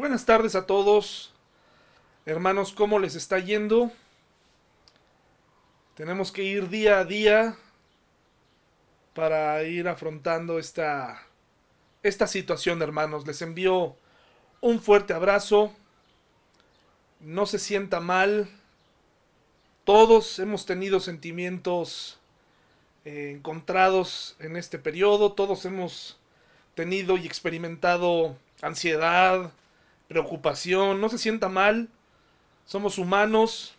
Buenas tardes a todos. Hermanos, ¿cómo les está yendo? Tenemos que ir día a día para ir afrontando esta, esta situación, hermanos. Les envío un fuerte abrazo. No se sienta mal. Todos hemos tenido sentimientos eh, encontrados en este periodo. Todos hemos tenido y experimentado ansiedad, preocupación. No se sienta mal. Somos humanos.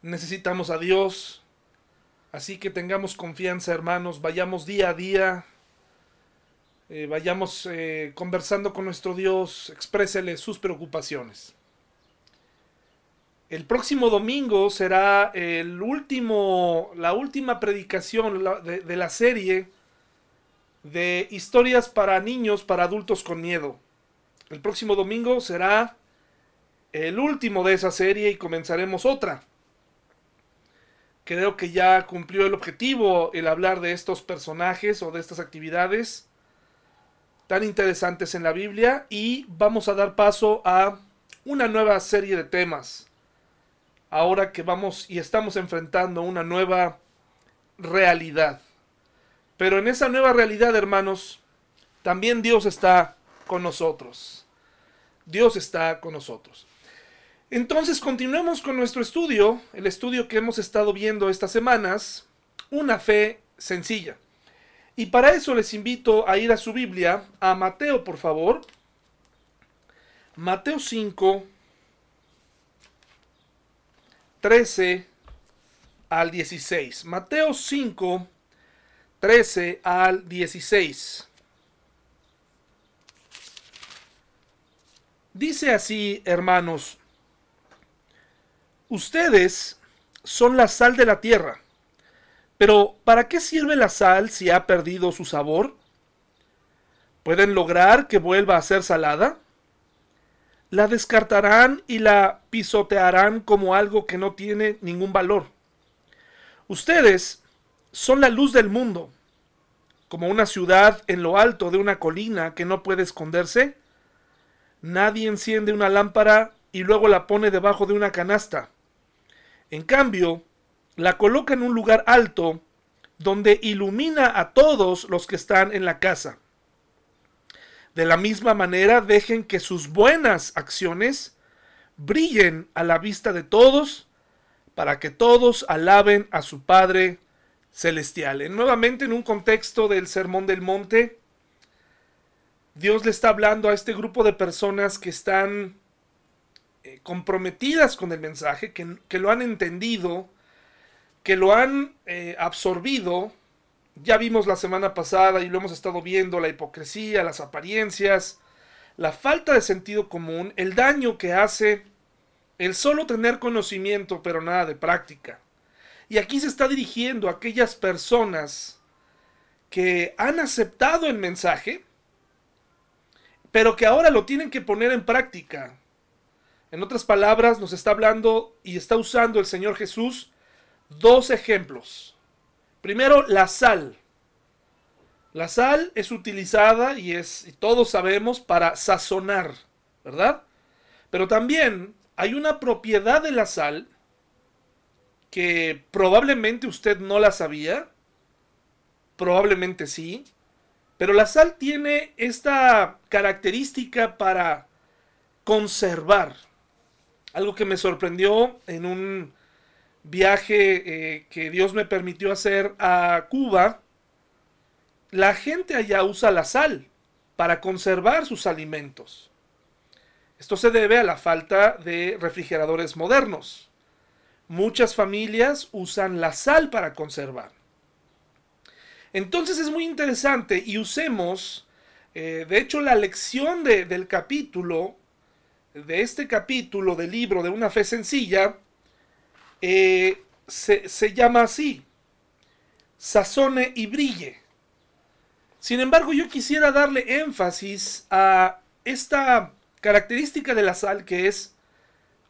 Necesitamos a Dios. Así que tengamos confianza, hermanos. Vayamos día a día. Eh, vayamos eh, conversando con nuestro Dios. Exprésele sus preocupaciones. El próximo domingo será el último, la última predicación de, de la serie de historias para niños, para adultos con miedo. El próximo domingo será el último de esa serie y comenzaremos otra. Creo que ya cumplió el objetivo el hablar de estos personajes o de estas actividades tan interesantes en la Biblia y vamos a dar paso a una nueva serie de temas ahora que vamos y estamos enfrentando una nueva realidad. Pero en esa nueva realidad, hermanos, también Dios está con nosotros. Dios está con nosotros. Entonces continuemos con nuestro estudio, el estudio que hemos estado viendo estas semanas, una fe sencilla. Y para eso les invito a ir a su Biblia, a Mateo, por favor. Mateo 5, 13 al 16. Mateo 5, 13 al 16. Dice así, hermanos, ustedes son la sal de la tierra, pero ¿para qué sirve la sal si ha perdido su sabor? ¿Pueden lograr que vuelva a ser salada? la descartarán y la pisotearán como algo que no tiene ningún valor. Ustedes son la luz del mundo, como una ciudad en lo alto de una colina que no puede esconderse. Nadie enciende una lámpara y luego la pone debajo de una canasta. En cambio, la coloca en un lugar alto donde ilumina a todos los que están en la casa. De la misma manera, dejen que sus buenas acciones brillen a la vista de todos, para que todos alaben a su Padre Celestial. nuevamente en un contexto del Sermón del Monte, Dios le está hablando a este grupo de personas que están eh, comprometidas con el mensaje, que, lo han entendido, que lo han eh, absorbido ya vimos la semana pasada y lo hemos estado viendo, la hipocresía, las apariencias, la falta de sentido común, el daño que hace el solo tener conocimiento pero nada de práctica. Y aquí se está dirigiendo a aquellas personas que han aceptado el mensaje, pero que ahora lo tienen que poner en práctica. En otras palabras, nos está hablando y está usando el Señor Jesús dos ejemplos. Primero, la sal. La sal es utilizada y es, todos sabemos, para sazonar, ¿verdad? Pero también hay una propiedad de la sal que probablemente usted no la sabía, probablemente sí, pero la sal tiene esta característica para conservar. Algo que me sorprendió en un viaje eh, que Dios me permitió hacer a Cuba, la gente allá usa la sal para conservar sus alimentos. Esto se debe a la falta de refrigeradores modernos. Muchas familias usan la sal para conservar. Entonces es muy interesante y usemos, eh, de hecho, la lección del capítulo, de este capítulo del libro de una fe sencilla, eh, se, llama así, sazone y brille. Sin embargo, yo quisiera darle énfasis a esta característica de la sal que es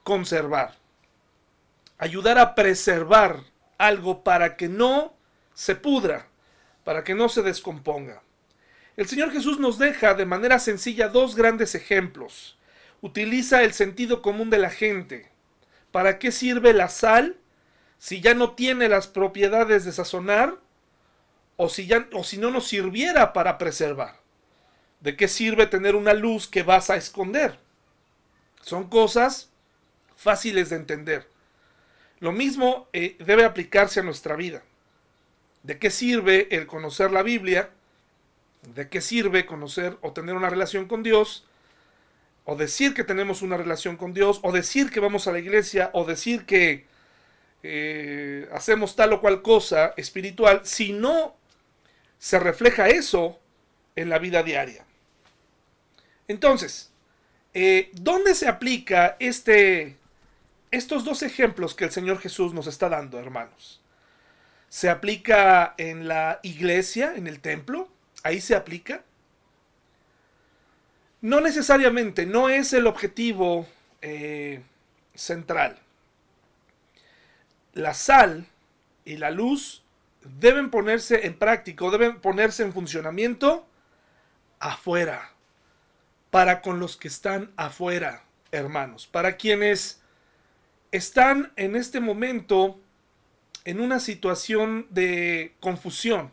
conservar. Ayudar a preservar algo para que no se pudra, para que no se descomponga. el Señor Jesús nos deja de manera sencilla dos grandes ejemplos. Utiliza el sentido común de la gente. ¿Para qué sirve la sal si ya no tiene las propiedades de sazonar o si, ya, o si no nos sirviera para preservar? ¿De qué sirve tener una luz que vas a esconder? Son cosas fáciles de entender. Lo mismo eh, debe aplicarse a nuestra vida. ¿De qué sirve el conocer la Biblia? ¿De qué sirve conocer o tener una relación con Dios? O decir que tenemos una relación con Dios, o decir que vamos a la iglesia, o decir que eh, hacemos tal o cual cosa espiritual, si no se refleja eso en la vida diaria. Entonces, eh, ¿dónde se aplica este, estos dos ejemplos que el Señor Jesús nos está dando, hermanos? ¿Se aplica en la iglesia, en el templo? ¿Ahí se aplica? No necesariamente, no es el objetivo eh, central. La sal y la luz deben ponerse en práctica, deben ponerse en funcionamiento afuera, para con los que están afuera, hermanos, para quienes están en este momento en una situación de confusión,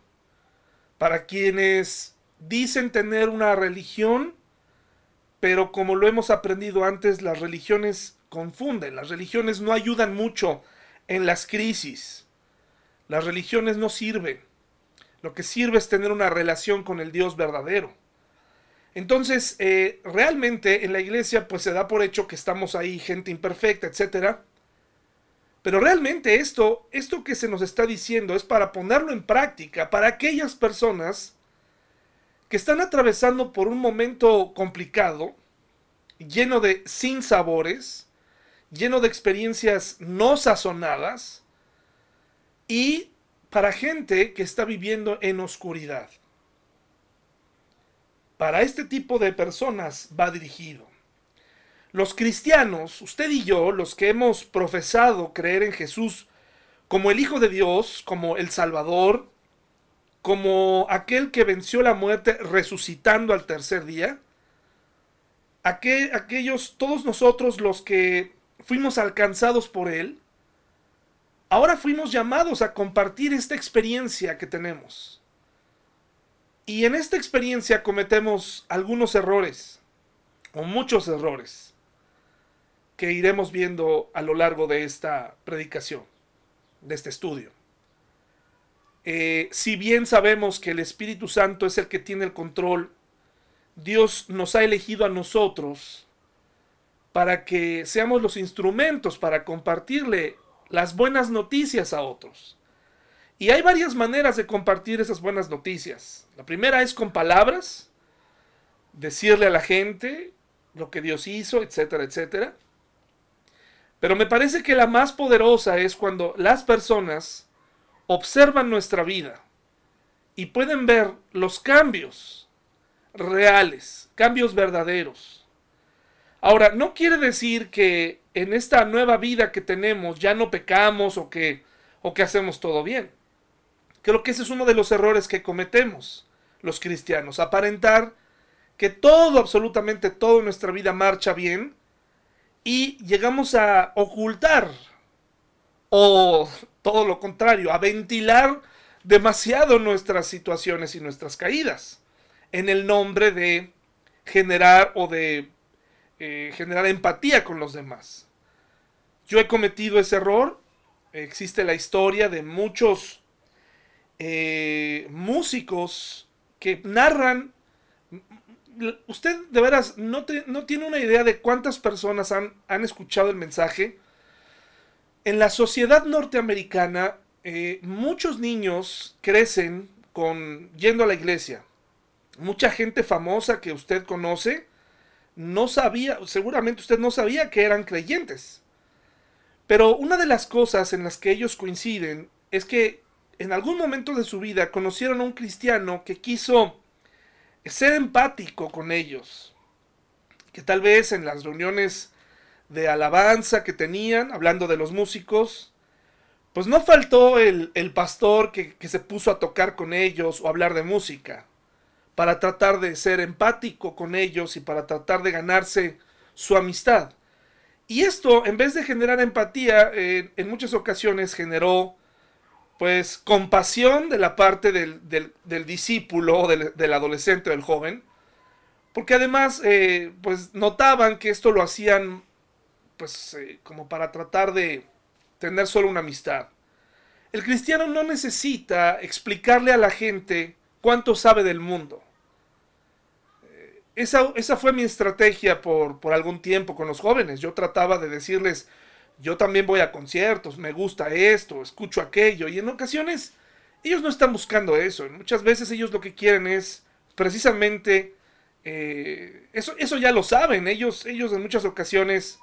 para quienes dicen tener una religión, pero como lo hemos aprendido antes, las religiones confunden, las religiones no ayudan mucho en las crisis, las religiones no sirven, lo que sirve es tener una relación con el Dios verdadero. Entonces, eh, realmente en la iglesia pues se da por hecho que estamos ahí gente imperfecta, etcétera, pero realmente esto, esto que se nos está diciendo es para ponerlo en práctica para aquellas personas que están atravesando por un momento complicado, lleno de sinsabores, lleno de experiencias no sazonadas y para gente que está viviendo en oscuridad. Para este tipo de personas va dirigido. Los cristianos, usted y yo, los que hemos profesado creer en Jesús como el Hijo de Dios, como el Salvador, como aquel que venció la muerte resucitando al tercer día, aquellos, todos nosotros los que fuimos alcanzados por Él, ahora fuimos llamados a compartir esta experiencia que tenemos. Y en esta experiencia cometemos algunos errores, o muchos errores que iremos viendo a lo largo de esta predicación, de este estudio. Eh, si bien sabemos que el Espíritu Santo es el que tiene el control, Dios nos ha elegido a nosotros para que seamos los instrumentos para compartirle las buenas noticias a otros. Y hay varias maneras de compartir esas buenas noticias. La primera es con palabras, decirle a la gente lo que Dios hizo, etcétera, etcétera. Pero me parece que la más poderosa es cuando las personas observan nuestra vida y pueden ver los cambios reales, cambios verdaderos. Ahora, no quiere decir que en esta nueva vida que tenemos ya no pecamos o que, o que hacemos todo bien. Creo que ese es uno de los errores que cometemos los cristianos, aparentar que todo, absolutamente todo en nuestra vida marcha bien y llegamos a ocultar o todo lo contrario, a ventilar demasiado nuestras situaciones y nuestras caídas en el nombre de generar o de eh, generar empatía con los demás. Yo he cometido ese error. Existe la historia de muchos eh, músicos que narran usted de veras no, tiene una idea de cuántas personas han, han, escuchado el mensaje. En la sociedad norteamericana, eh, muchos niños crecen con yendo a la iglesia. Mucha gente famosa que usted conoce no sabía, seguramente usted no sabía que eran creyentes. Pero una de las cosas en las que ellos coinciden es que en algún momento de su vida conocieron a un cristiano que quiso ser empático con ellos. Que tal vez en las reuniones de alabanza que tenían, hablando de los músicos, pues no faltó el, pastor que, que se puso a tocar con ellos o hablar de música. para tratar de ser empático con ellos y para tratar de ganarse su amistad. Y esto, en vez de generar empatía, eh, en muchas ocasiones generó pues compasión de la parte del, discípulo, del, del, adolescente del joven, porque además eh, pues notaban que esto lo hacían pues eh, como para tratar de tener solo una amistad. El cristiano no necesita explicarle a la gente cuánto sabe del mundo. Eh, esa, esa, fue mi estrategia por, por algún tiempo con los jóvenes. Yo trataba de decirles, yo también voy a conciertos, me gusta esto, escucho aquello, y en ocasiones ellos no están buscando eso. Muchas veces ellos lo que quieren es precisamente eh, eso, eso ya lo saben. Ellos, ellos en muchas ocasiones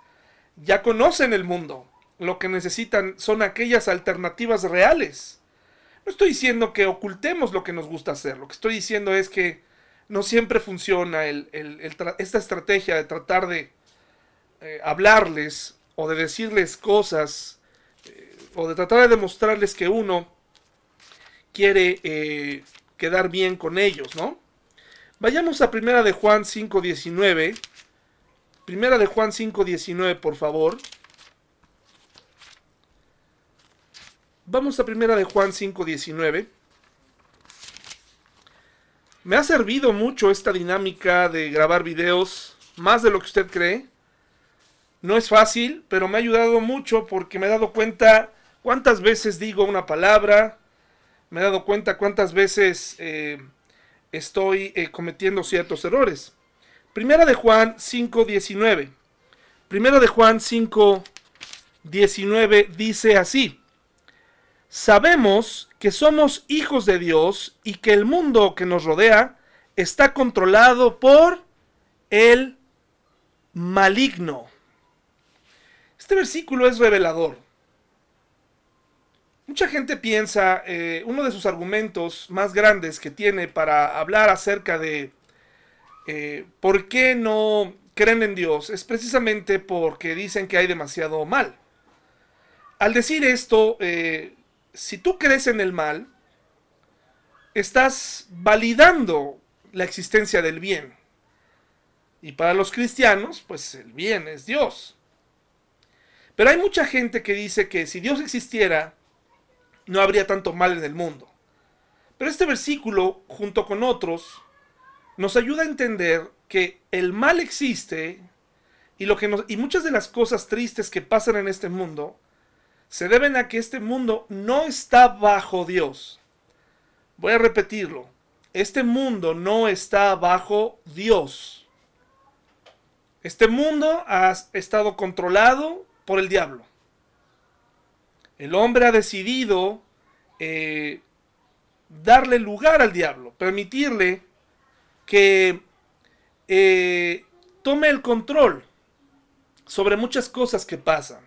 ya conocen el mundo. Lo que necesitan son aquellas alternativas reales. No estoy diciendo que ocultemos lo que nos gusta hacer. Lo que estoy diciendo es que no siempre funciona esta estrategia de tratar de eh, hablarles o de decirles cosas eh, o de tratar de demostrarles que uno quiere quedar bien con ellos, ¿no? Vayamos a Primera de Juan 5.19. Primera de Juan 5.19, por favor. Vamos a Primera de Juan 5.19. Me ha servido mucho esta dinámica de grabar videos, más de lo que usted cree. No es fácil, pero me ha ayudado mucho porque me he dado cuenta cuántas veces digo una palabra, me he dado cuenta cuántas veces eh, estoy eh, cometiendo ciertos errores. Primera de Juan 5.19. Primera de Juan 5.19 dice así. Sabemos que somos hijos de Dios y que el mundo que nos rodea está controlado por el maligno. Este versículo es revelador. Mucha gente piensa, eh, uno de sus argumentos más grandes que tiene para hablar acerca de eh, por qué no creen en Dios es precisamente porque dicen que hay demasiado mal. Al decir esto, eh, si tú crees en el mal, estás validando la existencia del bien. Y para los cristianos, pues el bien es Dios. Pero hay mucha gente que dice que si Dios existiera, no habría tanto mal en el mundo. Pero este versículo, junto con otros, nos ayuda a entender que el mal existe y, lo que nos, y muchas de las cosas tristes que pasan en este mundo se deben a que este mundo no está bajo Dios. Voy a repetirlo. Este mundo no está bajo Dios. Este mundo ha estado controlado por el diablo. El hombre ha decidido eh, darle lugar al diablo, permitirle que eh, tome el control sobre muchas cosas que pasan.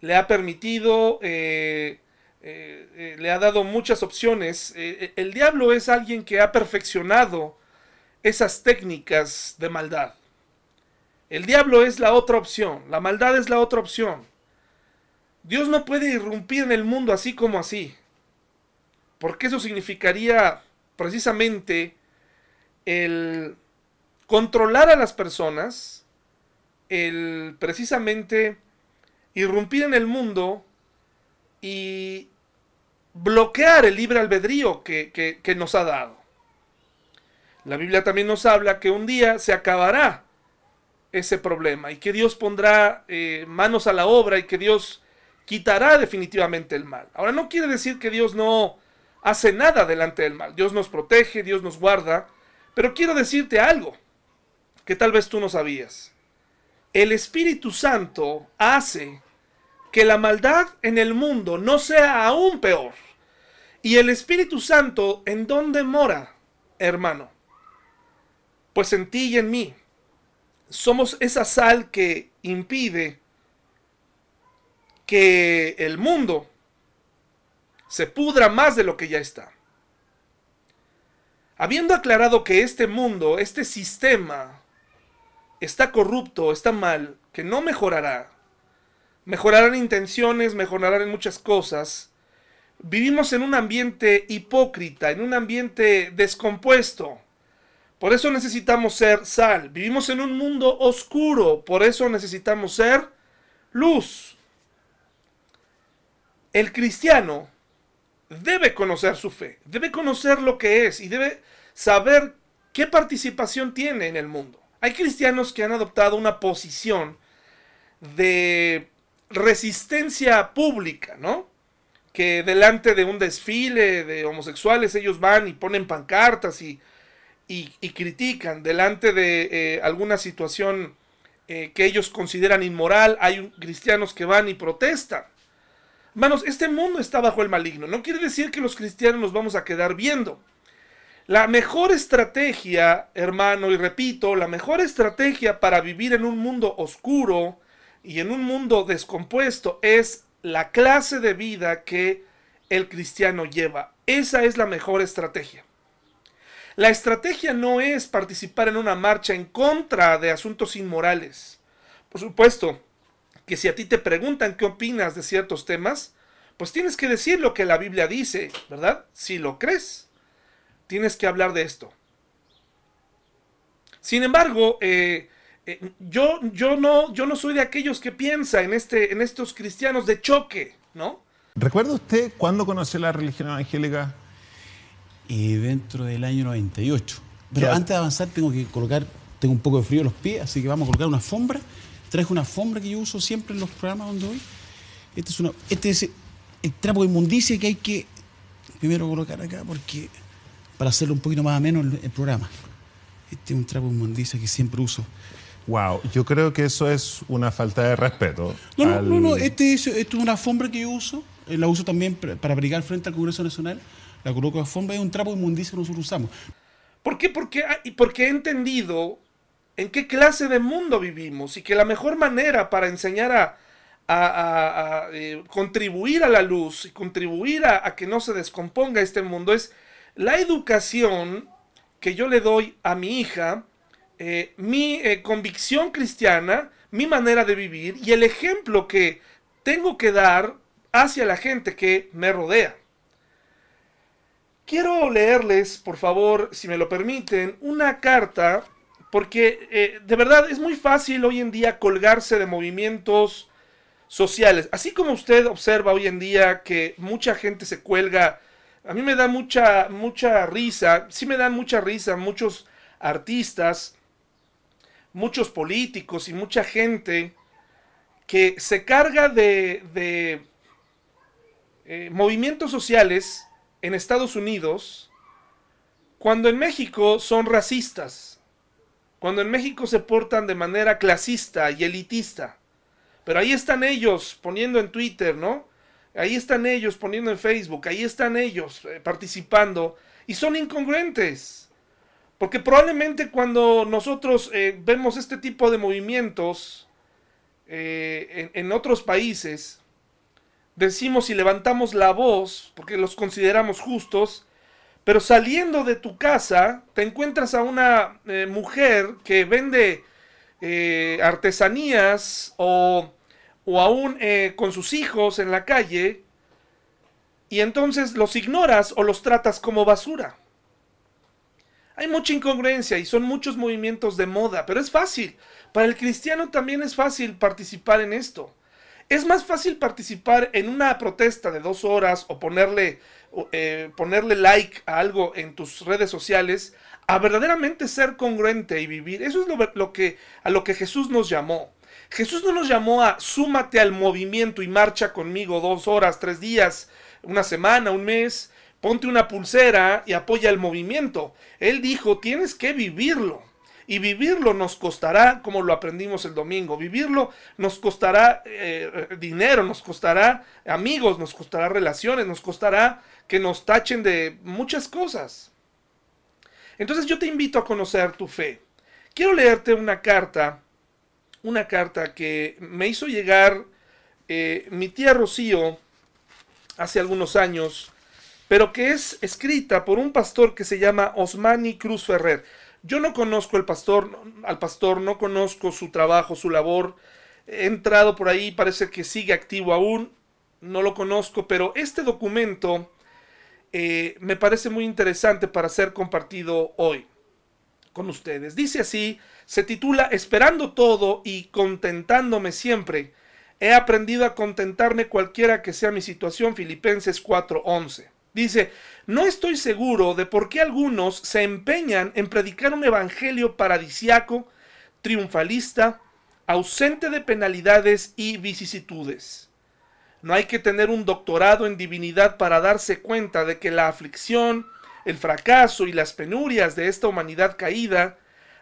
Le ha permitido, eh, le ha dado muchas opciones. el diablo es alguien que ha perfeccionado esas técnicas de maldad. El diablo es la otra opción, la maldad es la otra opción. Dios no puede irrumpir en el mundo así como así. Porque eso significaría precisamente el controlar a las personas, el precisamente irrumpir en el mundo y bloquear el libre albedrío que, nos ha dado. La Biblia también nos habla que un día se acabará ese problema y que Dios pondrá eh, manos a la obra y que Dios quitará definitivamente el mal. Ahora no quiere decir que Dios no hace nada delante del mal. Dios nos protege, Dios nos guarda. Pero quiero decirte algo que tal vez tú no sabías. El Espíritu Santo hace que la maldad en el mundo no sea aún peor. Y el Espíritu Santo, ¿en dónde mora, hermano? Pues en ti y en mí. Somos esa sal que impide que el mundo se pudra más de lo que ya está. Habiendo aclarado que este mundo, este sistema, está corrupto, está mal, que no mejorará, mejorarán intenciones, mejorarán muchas cosas, Vivimos en un ambiente hipócrita, en un ambiente descompuesto. Por eso necesitamos ser sal. Vivimos en un mundo oscuro, por eso necesitamos ser luz. El cristiano debe conocer su fe, debe conocer lo que es y debe saber qué participación tiene en el mundo. Hay cristianos que han adoptado una posición de resistencia pública, ¿no? Que delante de un desfile de homosexuales ellos van y ponen pancartas y, y, critican. Delante de eh, alguna situación eh, que ellos consideran inmoral, hay cristianos que van y protestan. Hermanos, este mundo está bajo el maligno. No quiere decir que los cristianos nos vamos a quedar viendo. La mejor estrategia, hermano, y repito, la mejor estrategia para vivir en un mundo oscuro y en un mundo descompuesto es la clase de vida que el cristiano lleva. Esa es la mejor estrategia. La estrategia no es participar en una marcha en contra de asuntos inmorales. Por supuesto que si a ti te preguntan qué opinas de ciertos temas, pues tienes que decir lo que la Biblia dice, ¿verdad? Si lo crees tienes que hablar de esto. Sin embargo, eh, eh, yo, yo, no, yo no soy de aquellos que piensa en, este, en estos cristianos de choque, ¿no? ¿Recuerda usted cuándo conoció la religión evangélica? Y dentro del año 98. Pero antes de avanzar tengo que colocar, tengo un poco de frío en los pies, así que vamos a colocar una alfombra. Traje una alfombra que yo uso siempre en los programas donde voy. Este es, una, este es el trapo de inmundicia que hay que primero colocar acá porque para hacerlo un poquito más ameno el, el programa. Este es un trapo inmundicia que siempre uso. Wow, yo creo que eso es una falta de respeto. No, no, no, no, este es, esto es una alfombra que yo uso, eh, la uso también para abrigar frente al Congreso Nacional, la coloco alfombra, es un trapo inmundicia que nosotros usamos. ¿Por qué? Porque, ah, porque he entendido en qué clase de mundo vivimos y que la mejor manera para enseñar a, a, eh, contribuir a la luz y contribuir a, que no se descomponga este mundo es la educación que yo le doy a mi hija, eh, mi eh, convicción cristiana, mi manera de vivir y el ejemplo que tengo que dar hacia la gente que me rodea. Quiero leerles, por favor, si me lo permiten, una carta, porque eh, de verdad es muy fácil hoy en día colgarse de movimientos sociales. Así como usted observa hoy en día que mucha gente se cuelga a mí me da mucha, mucha risa, sí me dan mucha risa muchos artistas, muchos políticos y mucha gente que se carga de, de eh, movimientos sociales en Estados Unidos cuando en México son racistas, cuando en México se portan de manera clasista y elitista. Pero ahí están ellos poniendo en Twitter, ¿no? Ahí están ellos poniendo en Facebook, ahí están ellos eh, participando y son incongruentes. Porque probablemente cuando nosotros eh, vemos este tipo de movimientos eh, en, en, otros países, decimos y levantamos la voz porque los consideramos justos, pero saliendo de tu casa te encuentras a una mujer que vende artesanías o o aún eh, con sus hijos en la calle y entonces los ignoras o los tratas como basura. Hay mucha incongruencia y son muchos movimientos de moda, pero es fácil. Para el cristiano también es fácil participar en esto. Es más fácil participar en una protesta de dos horas o ponerle, eh, ponerle like a algo en tus redes sociales a verdaderamente ser congruente y vivir. Eso es lo, lo que, a lo que Jesús nos llamó. Jesús no nos llamó a súmate al movimiento y marcha conmigo dos horas, tres días, una semana, un mes, ponte una pulsera y apoya el movimiento. Él dijo, tienes que vivirlo. Y vivirlo nos costará, como lo aprendimos el domingo, vivirlo nos costará eh, dinero, nos costará amigos, nos costará relaciones, nos costará que nos tachen de muchas cosas. Entonces yo te invito a conocer tu fe. Quiero leerte una carta una carta que me hizo llegar eh, mi tía Rocío hace algunos años, pero que es escrita por un pastor que se llama Osmani Cruz Ferrer. Yo no conozco el pastor, al pastor, no conozco su trabajo, su labor. He entrado por ahí, parece que sigue activo aún. no lo conozco, pero este documento eh, me parece muy interesante para ser compartido hoy con ustedes. Dice así, se titula Esperando todo y contentándome siempre. He aprendido a contentarme cualquiera que sea mi situación. Filipenses 4:11. Dice, no estoy seguro de por qué algunos se empeñan en predicar un evangelio paradisiaco, triunfalista, ausente de penalidades y vicisitudes. No hay que tener un doctorado en divinidad para darse cuenta de que la aflicción, el fracaso y las penurias de esta humanidad caída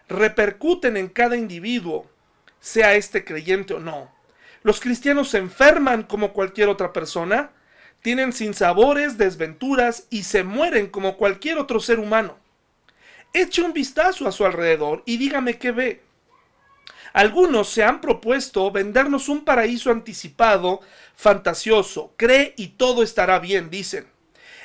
repercuten en cada individuo, sea este creyente o no. Los cristianos se enferman como cualquier otra persona, tienen sinsabores, desventuras y se mueren como cualquier otro ser humano. Eche un vistazo a su alrededor y dígame qué ve. Algunos se han propuesto vendernos un paraíso anticipado, fantasioso. Cree y todo estará bien, dicen.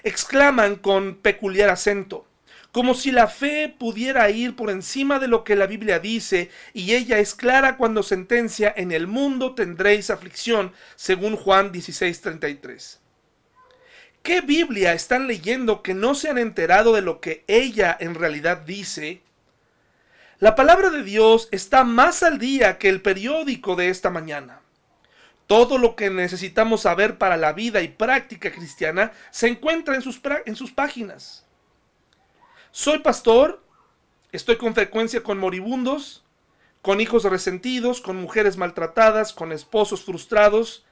Exclaman con peculiar acento, como si la fe pudiera ir por encima de lo que la Biblia dice, y ella es clara cuando sentencia, en el mundo tendréis aflicción, según Juan 16:33. ¿Qué Biblia están leyendo que no se han enterado de lo que ella en realidad dice? La palabra de Dios está más al día que el periódico de esta mañana. Todo lo que necesitamos saber para la vida y práctica cristiana se encuentra en sus, en sus páginas. Soy pastor, estoy con frecuencia con moribundos, con hijos resentidos, con mujeres maltratadas, con esposos frustrados,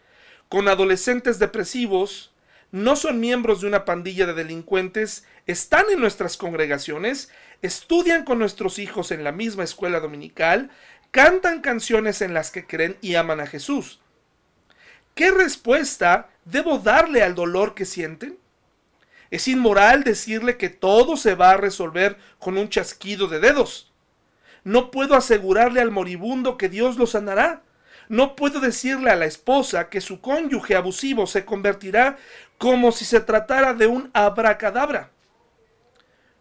con adolescentes depresivos, no son miembros de una pandilla de delincuentes, están en nuestras congregaciones, estudian con nuestros hijos en la misma escuela dominical, cantan canciones en las que creen y aman a Jesús. ¿Qué respuesta debo darle al dolor que sienten? Es inmoral decirle que todo se va a resolver con un chasquido de dedos. No puedo asegurarle al moribundo que Dios lo sanará. No puedo decirle a la esposa que su cónyuge abusivo se convertirá como si se tratara de un abracadabra.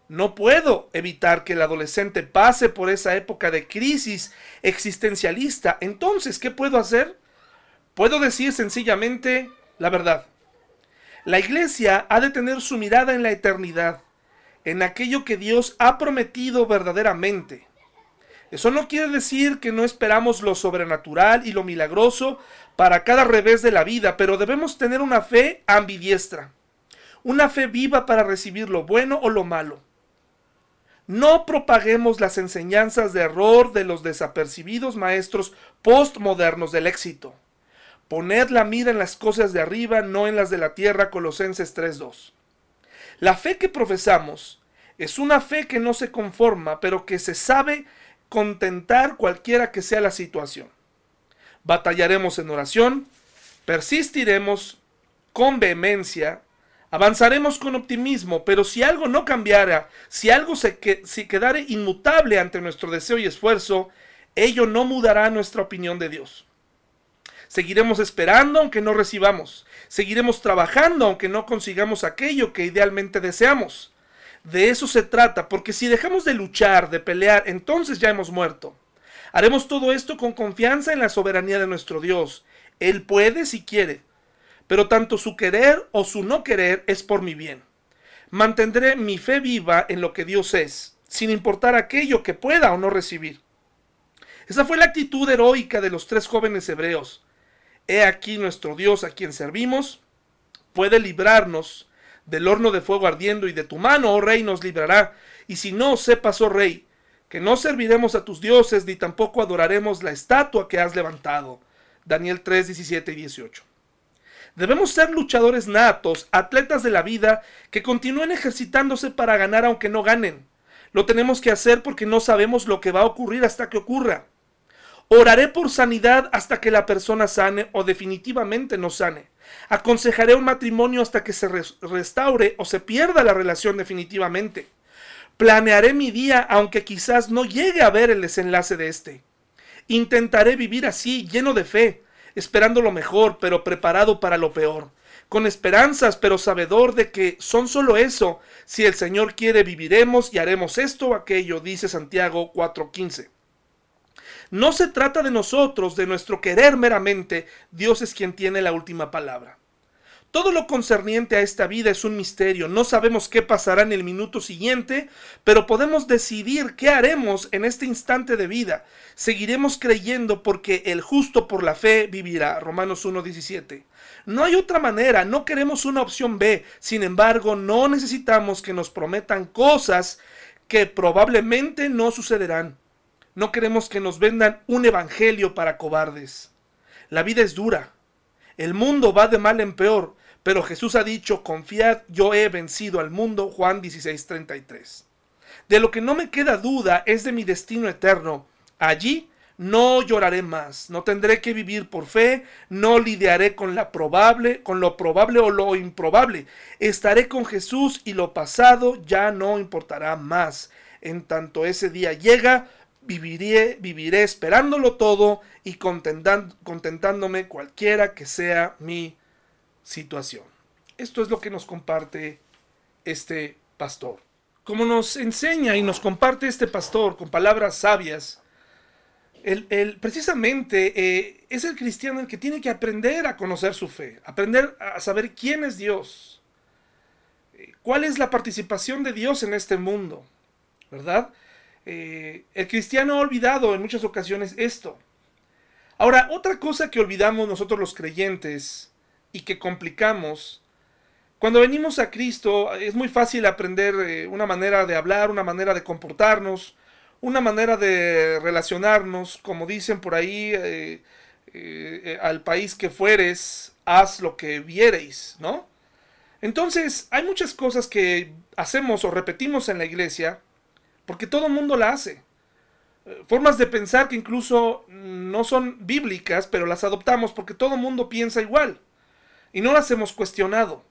No puedo evitar que el adolescente pase por esa época de crisis existencialista. Entonces, ¿qué puedo hacer? Puedo decir sencillamente la verdad. La iglesia ha de tener su mirada en la eternidad, en aquello que Dios ha prometido verdaderamente. Eso no quiere decir que no esperamos lo sobrenatural y lo milagroso para cada revés de la vida, pero debemos tener una fe ambidiestra, una fe viva para recibir lo bueno o lo malo. No propaguemos las enseñanzas de error de los desapercibidos maestros postmodernos del éxito. Poned la mira en las cosas de arriba, no en las de la tierra, Colosenses 3.2. La fe que profesamos es una fe que no se conforma, pero que se sabe contentar cualquiera que sea la situación. Batallaremos en oración, persistiremos con vehemencia, avanzaremos con optimismo, pero si algo no cambiara, si algo se si quedare inmutable ante nuestro deseo y esfuerzo, ello no mudará nuestra opinión de Dios. Seguiremos esperando aunque no recibamos. Seguiremos trabajando aunque no consigamos aquello que idealmente deseamos. De eso se trata, porque si dejamos de luchar, de pelear, entonces ya hemos muerto. Haremos todo esto con confianza en la soberanía de nuestro Dios. Él puede si quiere, pero tanto su querer o su no querer es por mi bien. Mantendré mi fe viva en lo que Dios es, sin importar aquello que pueda o no recibir. Esa fue la actitud heroica de los tres jóvenes hebreos. He aquí nuestro Dios a quien servimos, puede librarnos del horno de fuego ardiendo, y de tu mano, oh rey, nos librará. Y si no, sepas, oh rey, que no serviremos a tus dioses, ni tampoco adoraremos la estatua que has levantado. Daniel 3, 17 y 18. Debemos ser luchadores natos, atletas de la vida, que continúen ejercitándose para ganar aunque no ganen. Lo tenemos que hacer porque no sabemos lo que va a ocurrir hasta que ocurra. Oraré por sanidad hasta que la persona sane o definitivamente no sane. Aconsejaré un matrimonio hasta que se restaure o se pierda la relación definitivamente. Planearé mi día aunque quizás no llegue a ver el desenlace de este. Intentaré vivir así, lleno de fe, esperando lo mejor, pero preparado para lo peor. Con esperanzas, pero sabedor de que son solo eso. Si el Señor quiere, viviremos y haremos esto o aquello, dice Santiago 4:15. No se trata de nosotros, de nuestro querer meramente, Dios es quien tiene la última palabra. Todo lo concerniente a esta vida es un misterio. No sabemos qué pasará en el minuto siguiente, pero podemos decidir qué haremos en este instante de vida. Seguiremos creyendo porque el justo por la fe vivirá. Romanos 1.17. No hay otra manera, no queremos una opción B. Sin embargo, no necesitamos que nos prometan cosas que probablemente no sucederán. No queremos que nos vendan un evangelio para cobardes. La vida es dura. El mundo va de mal en peor, pero Jesús ha dicho, confiad, yo he vencido al mundo. Juan 16:33. De lo que no me queda duda es de mi destino eterno. Allí no lloraré más, no tendré que vivir por fe, no lidiaré con la probable, con lo probable o lo improbable. Estaré con Jesús y lo pasado ya no importará más. En tanto ese día llega, viviré, viviré esperándolo todo y contentándome cualquiera que sea mi situación. Esto es lo que nos comparte este pastor. Como nos enseña y nos comparte este pastor con palabras sabias, el, precisamente eh, es el cristiano el que tiene que aprender a conocer su fe, aprender a saber quién es Dios, eh, cuál es la participación de Dios en este mundo, ¿verdad? Eh, el cristiano ha olvidado en muchas ocasiones esto. Ahora, otra cosa que olvidamos nosotros los creyentes y que complicamos, cuando venimos a Cristo es muy fácil aprender una manera de hablar, una manera de comportarnos, una manera de relacionarnos, como dicen por ahí, eh, eh, al país que fueres, haz lo que viereis, ¿no? Entonces, hay muchas cosas que hacemos o repetimos en la iglesia porque todo mundo la hace. Eh, formas de pensar que incluso no son bíblicas, pero las adoptamos porque todo mundo piensa igual y no las hemos cuestionado.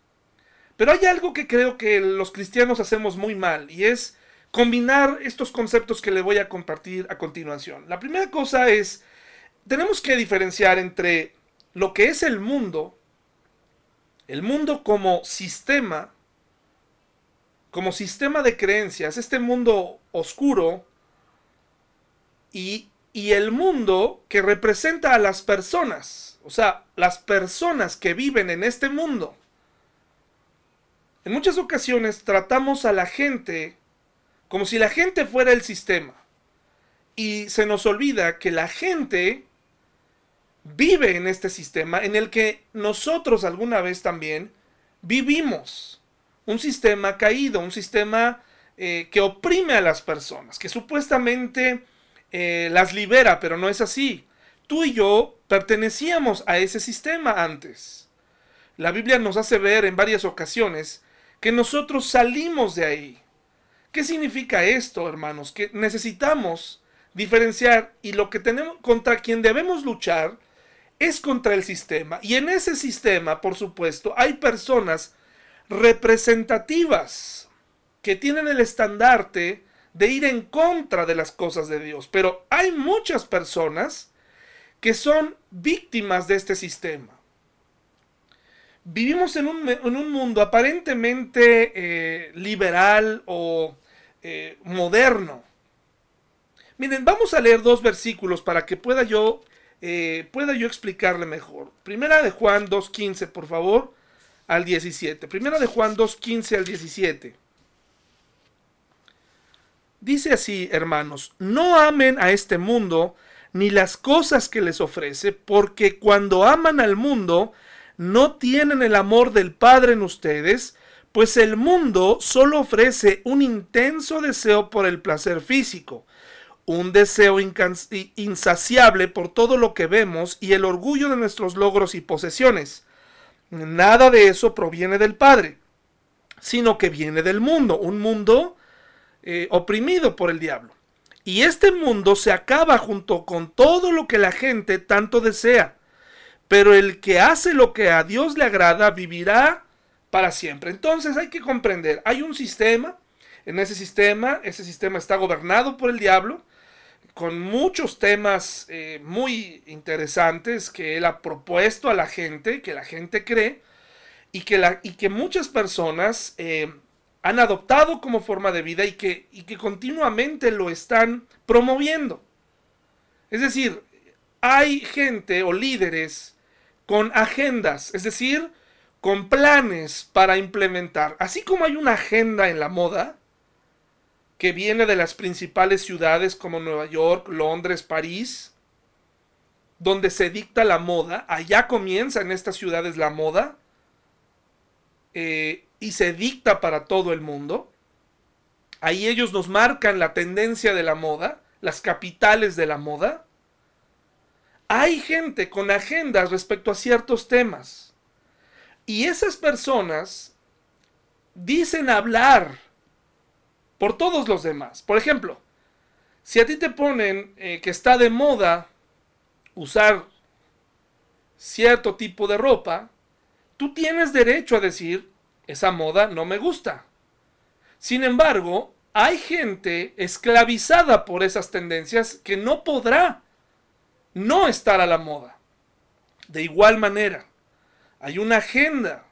Pero hay algo que creo que los cristianos hacemos muy mal y es combinar estos conceptos que le voy a compartir a continuación. La primera cosa es, tenemos que diferenciar entre lo que es el mundo, el mundo como sistema, como sistema de creencias, este mundo oscuro, y, y el mundo que representa a las personas, o sea, las personas que viven en este mundo. En muchas ocasiones tratamos a la gente como si la gente fuera el sistema. Y se nos olvida que la gente vive en este sistema en el que nosotros alguna vez también vivimos. Un sistema caído, un sistema eh, que oprime a las personas, que supuestamente eh, las libera, pero no es así. Tú y yo pertenecíamos a ese sistema antes. La Biblia nos hace ver en varias ocasiones que nosotros salimos de ahí. ¿Qué significa esto, hermanos? Que necesitamos diferenciar y lo que tenemos contra quien debemos luchar es contra el sistema. Y en ese sistema, por supuesto, hay personas representativas que tienen el estandarte de ir en contra de las cosas de Dios. Pero hay muchas personas que son víctimas de este sistema. Vivimos en un, mundo aparentemente eh, liberal o eh, moderno. Miren, vamos a leer dos versículos para que pueda yo, eh, pueda yo explicarle mejor. Primera de Juan 2.15, por favor, al 17. Primera de Juan 2.15 al 17. Dice así, hermanos, no amen a este mundo ni las cosas que les ofrece, porque cuando aman al mundo, no tienen el amor del Padre en ustedes, pues el mundo solo ofrece un intenso deseo por el placer físico, un deseo insaciable por todo lo que vemos y el orgullo de nuestros logros y posesiones. Nada de eso proviene del Padre, sino que viene del mundo, un mundo eh, oprimido por el diablo. Y este mundo se acaba junto con todo lo que la gente tanto desea. Pero el que hace lo que a Dios le agrada vivirá para siempre. Entonces hay que comprender, hay un sistema, en ese sistema, ese sistema está gobernado por el diablo, con muchos temas eh, muy interesantes que él ha propuesto a la gente, que la gente cree, y que, la, y que muchas personas eh, han adoptado como forma de vida y que, y que continuamente lo están promoviendo. Es decir, hay gente o líderes con agendas, es decir, con planes para implementar, así como hay una agenda en la moda, que viene de las principales ciudades como Nueva York, Londres, París, donde se dicta la moda, allá comienza en estas ciudades la moda, eh, y se dicta para todo el mundo. Ahí ellos nos marcan la tendencia de la moda, las capitales de la moda. Hay gente con agendas respecto a ciertos temas. Y esas personas dicen hablar por todos los demás. Por ejemplo, si a ti te ponen eh, que está de moda usar cierto tipo de ropa, tú tienes derecho a decir, esa moda no me gusta. Sin embargo, hay gente esclavizada por esas tendencias que no podrá no estar a la moda. De igual manera, hay una agenda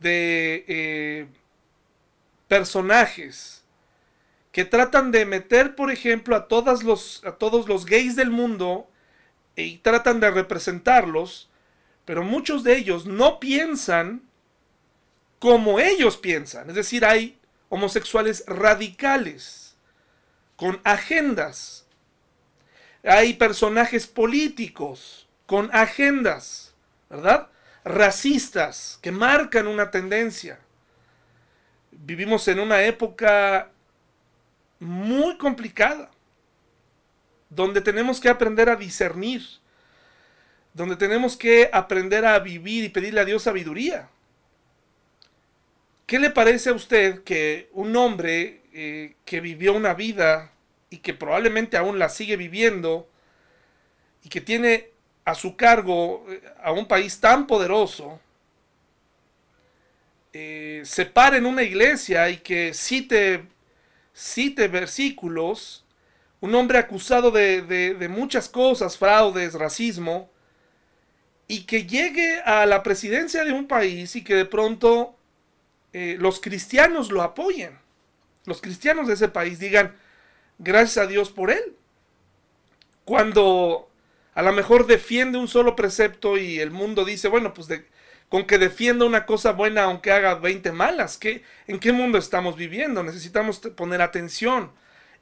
de eh, personajes que tratan de meter, por ejemplo, a, los, a todos los gays del mundo y tratan de representarlos, pero muchos de ellos no piensan como ellos piensan. Es decir, hay homosexuales radicales, con agendas. Hay personajes políticos con agendas, ¿verdad? Racistas que marcan una tendencia. Vivimos en una época muy complicada donde tenemos que aprender a discernir, donde tenemos que aprender a vivir y pedirle a Dios sabiduría. ¿Qué le parece a usted que un hombre eh, que vivió una vida y que probablemente aún la sigue viviendo y que tiene a su cargo eh, a un país tan poderoso, eh, se pare en una iglesia y que cite, cite versículos un hombre acusado de, muchas cosas, fraudes, racismo, y que llegue a la presidencia de un país y que de pronto eh, los cristianos lo apoyen. Los cristianos de ese país digan, gracias a Dios por él. Cuando a lo mejor defiende un solo precepto y el mundo dice, bueno, pues con que defienda una cosa buena aunque haga 20 malas, ¿qué, ¿en qué mundo estamos viviendo? Necesitamos poner atención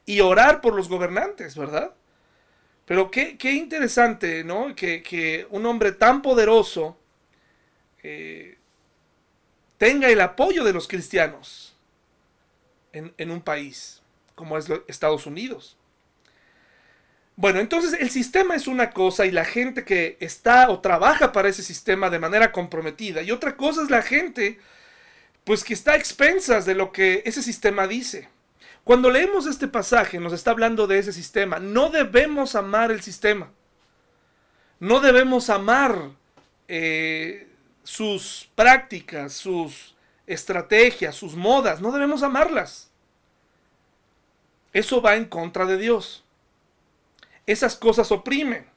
y orar por los gobernantes, ¿verdad? Pero qué, qué interesante, ¿no? Que, un hombre tan poderoso eh, tenga el apoyo de los cristianos en, en un país como es Estados Unidos. Bueno, entonces el sistema es una cosa y la gente que está o trabaja para ese sistema de manera comprometida. Y otra cosa es la gente, pues que está a expensas de lo que ese sistema dice. Cuando leemos este pasaje nos está hablando de ese sistema. No debemos amar el sistema. No debemos amar eh, sus prácticas, sus estrategias, sus modas. No debemos amarlas. Eso va en contra de Dios. Esas cosas oprimen.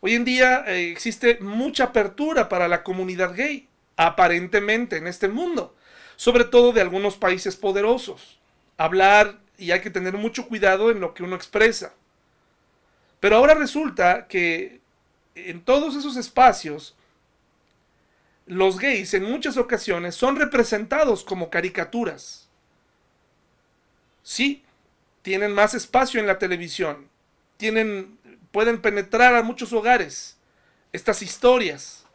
Hoy en día eh, existe mucha apertura para la comunidad gay, aparentemente en este mundo, sobre todo de algunos países poderosos hablar y hay que tener mucho cuidado en lo que uno expresa. Pero ahora resulta que en todos esos espacios, los gays en muchas ocasiones son representados como caricaturas. Sí, tienen más espacio en la televisión, tienen, pueden penetrar a muchos hogares estas historias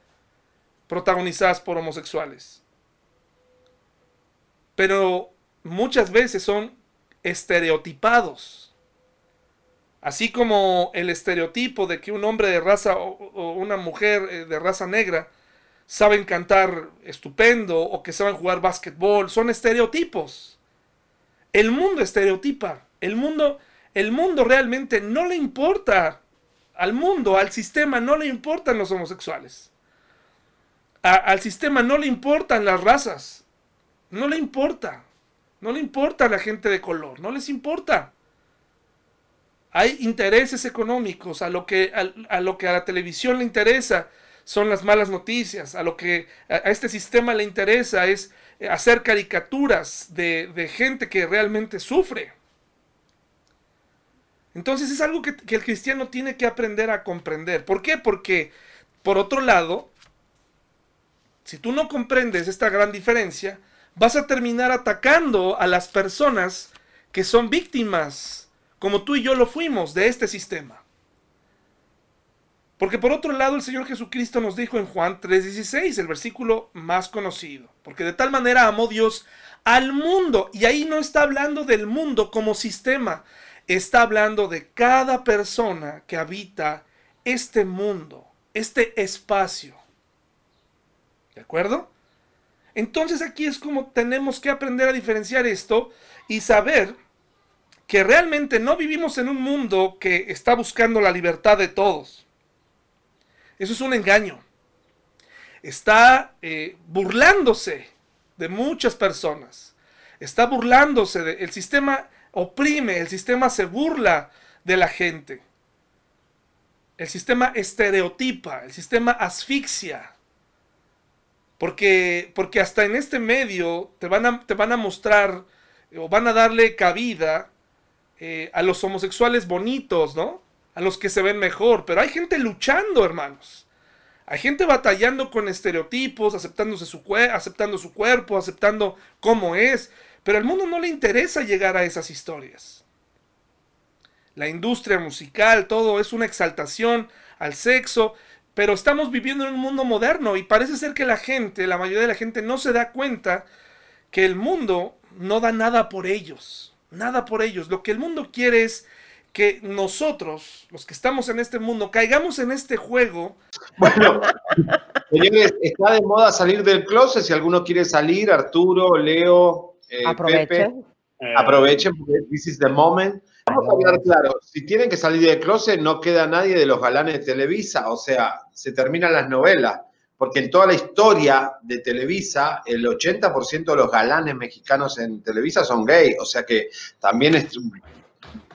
protagonizadas por homosexuales. Pero muchas veces son estereotipados. Así como el estereotipo de que un hombre de raza o, una mujer eh, de raza negra saben cantar estupendo o que saben jugar básquetbol, son estereotipos. El mundo estereotipa. El mundo, el mundo realmente no le importa al mundo, al sistema no le importan los homosexuales. al sistema no le importan las razas. No le importa. No le importa a la gente de color, no les importa. Hay intereses económicos, a lo que a, lo que a la televisión le interesa son las malas noticias, a lo que a, este sistema le interesa es hacer caricaturas de gente que realmente sufre. Entonces es algo que, el cristiano tiene que aprender a comprender. ¿Por qué? Porque, por otro lado, si tú no comprendes esta gran diferencia, vas a terminar atacando a las personas que son víctimas, como tú y yo lo fuimos, de este sistema. Porque por otro lado el Señor Jesucristo nos dijo en Juan 3:16, el versículo más conocido, porque de tal manera amó Dios al mundo, y ahí no está hablando del mundo como sistema, está hablando de cada persona que habita este mundo, este espacio. ¿De acuerdo? Entonces aquí es como tenemos que aprender a diferenciar esto y saber que realmente no vivimos en un mundo que está buscando la libertad de todos. Eso es un engaño. Está eh, burlándose de muchas personas. Está burlándose. De, el sistema oprime, el sistema se burla de la gente. El sistema estereotipa, el sistema asfixia. Porque, porque hasta en este medio te van a, te van a mostrar o van a darle cabida eh, a los homosexuales bonitos, ¿no? A los que se ven mejor. Pero hay gente luchando, hermanos. Hay gente batallando con estereotipos, aceptándose su aceptando su cuerpo, aceptando cómo es. Pero al mundo no le interesa llegar a esas historias. La industria musical, todo es una exaltación al sexo, pero estamos viviendo en un mundo moderno y parece ser que la gente, la mayoría de la gente no se da cuenta que el mundo no da nada por ellos, nada por ellos. Lo que el mundo quiere es que nosotros, los que estamos en este mundo, caigamos en este juego. Bueno, está de moda salir del closet. Si alguno quiere salir, Arturo, Leo, eh, aprovechen. aprovechen, porque this is the moment. Vamos a hablar claro, si tienen que salir del closet, no queda nadie de los galanes de Televisa, o sea, se terminan las novelas, porque en toda la historia de Televisa, el 80% de los galanes mexicanos en Televisa son gays, o sea que también es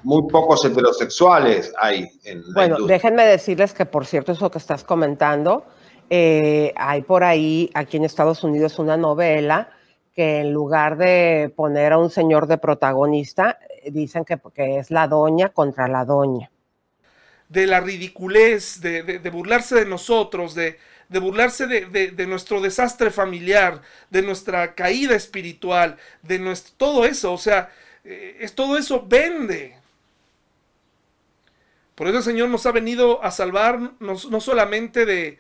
muy pocos heterosexuales hay en la Bueno, déjenme decirles que, por cierto, eso que estás comentando, eh, hay por ahí, aquí en Estados Unidos, una novela que en lugar de poner a un señor de protagonista, eh, dicen que, es la doña contra la doña. De la ridiculez, de, burlarse de nosotros, de, burlarse de, nuestro desastre familiar, de nuestra caída espiritual, de nuestro, todo eso, o sea, eh, es, todo eso vende. Por eso el Señor nos ha venido a salvar no, solamente de,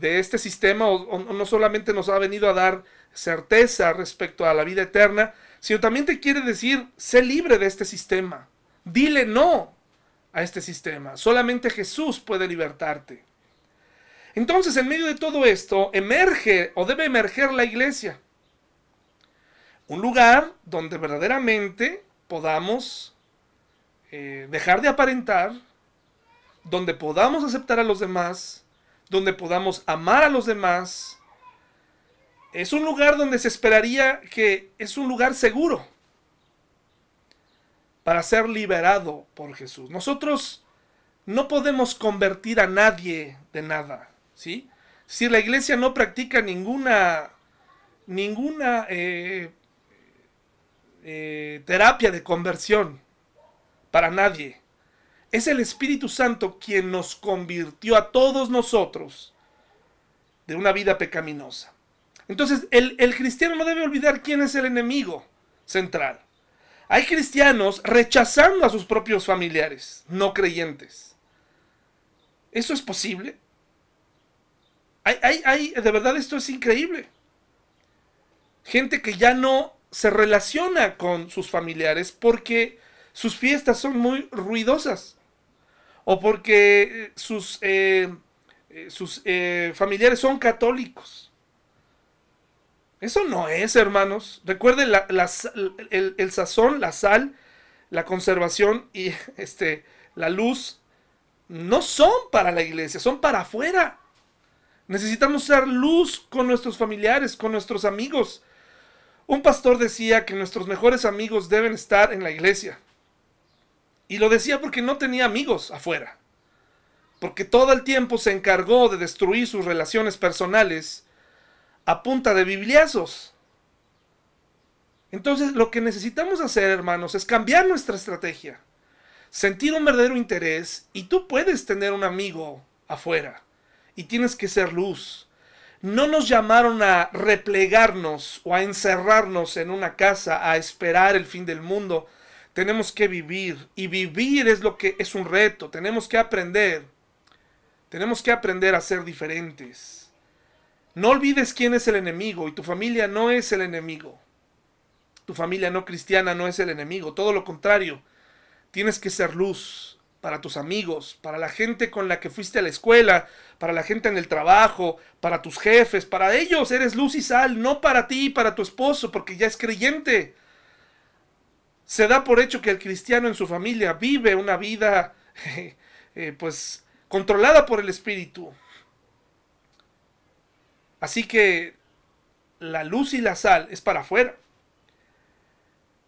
este sistema, o no solamente nos ha venido a dar certeza respecto a la vida eterna, sino también te quiere decir, sé libre de este sistema. Dile no a este sistema. Solamente Jesús puede libertarte. Entonces, en medio de todo esto, emerge o debe emerger la iglesia. Un lugar donde verdaderamente podamos eh, dejar de aparentar, donde podamos aceptar a los demás, donde podamos amar a los demás, es un lugar donde se esperaría que es un lugar seguro para ser liberado por Jesús. Nosotros no podemos convertir a nadie de nada, ¿sí? Si la iglesia no practica ninguna, ninguna eh, eh, terapia de conversión para nadie, es el Espíritu Santo quien nos convirtió a todos nosotros de una vida pecaminosa. Entonces, el, cristiano no debe olvidar quién es el enemigo central. Hay cristianos rechazando a sus propios familiares, no creyentes. ¿Eso es posible? Hay, hay, de verdad esto es increíble. Gente que ya no se relaciona con sus familiares porque sus fiestas son muy ruidosas o porque sus, eh, eh, sus eh, familiares son católicos. Eso no es, hermanos. Recuerden el, sazón, la sal, la conservación y este, la luz no son para la iglesia, son para afuera. Necesitamos ser luz con nuestros familiares, con nuestros amigos. Un pastor decía que nuestros mejores amigos deben estar en la iglesia. Y lo decía porque no tenía amigos afuera. Porque todo el tiempo se encargó de destruir sus relaciones personales a punta de bibliazos. Entonces, lo que necesitamos hacer, hermanos, es cambiar nuestra estrategia, sentir un verdadero interés y tú puedes tener un amigo afuera y tienes que ser luz. no nos llamaron a replegarnos o a encerrarnos en una casa a esperar el fin del mundo. Tenemos que vivir y vivir es lo que es un reto. Tenemos que aprender. Tenemos que aprender a ser diferentes. No olvides quién es el enemigo y tu familia no es el enemigo. Tu familia no cristiana no es el enemigo, todo lo contrario. Tienes que ser luz para tus amigos, para la gente con la que fuiste a la escuela, para la gente en el trabajo, para tus jefes, para ellos eres luz y sal, no para ti y para tu esposo, porque ya es creyente. Se da por hecho que el cristiano en su familia vive una vida, eh, pues, controlada por el Espíritu. Así que la luz y la sal es para afuera.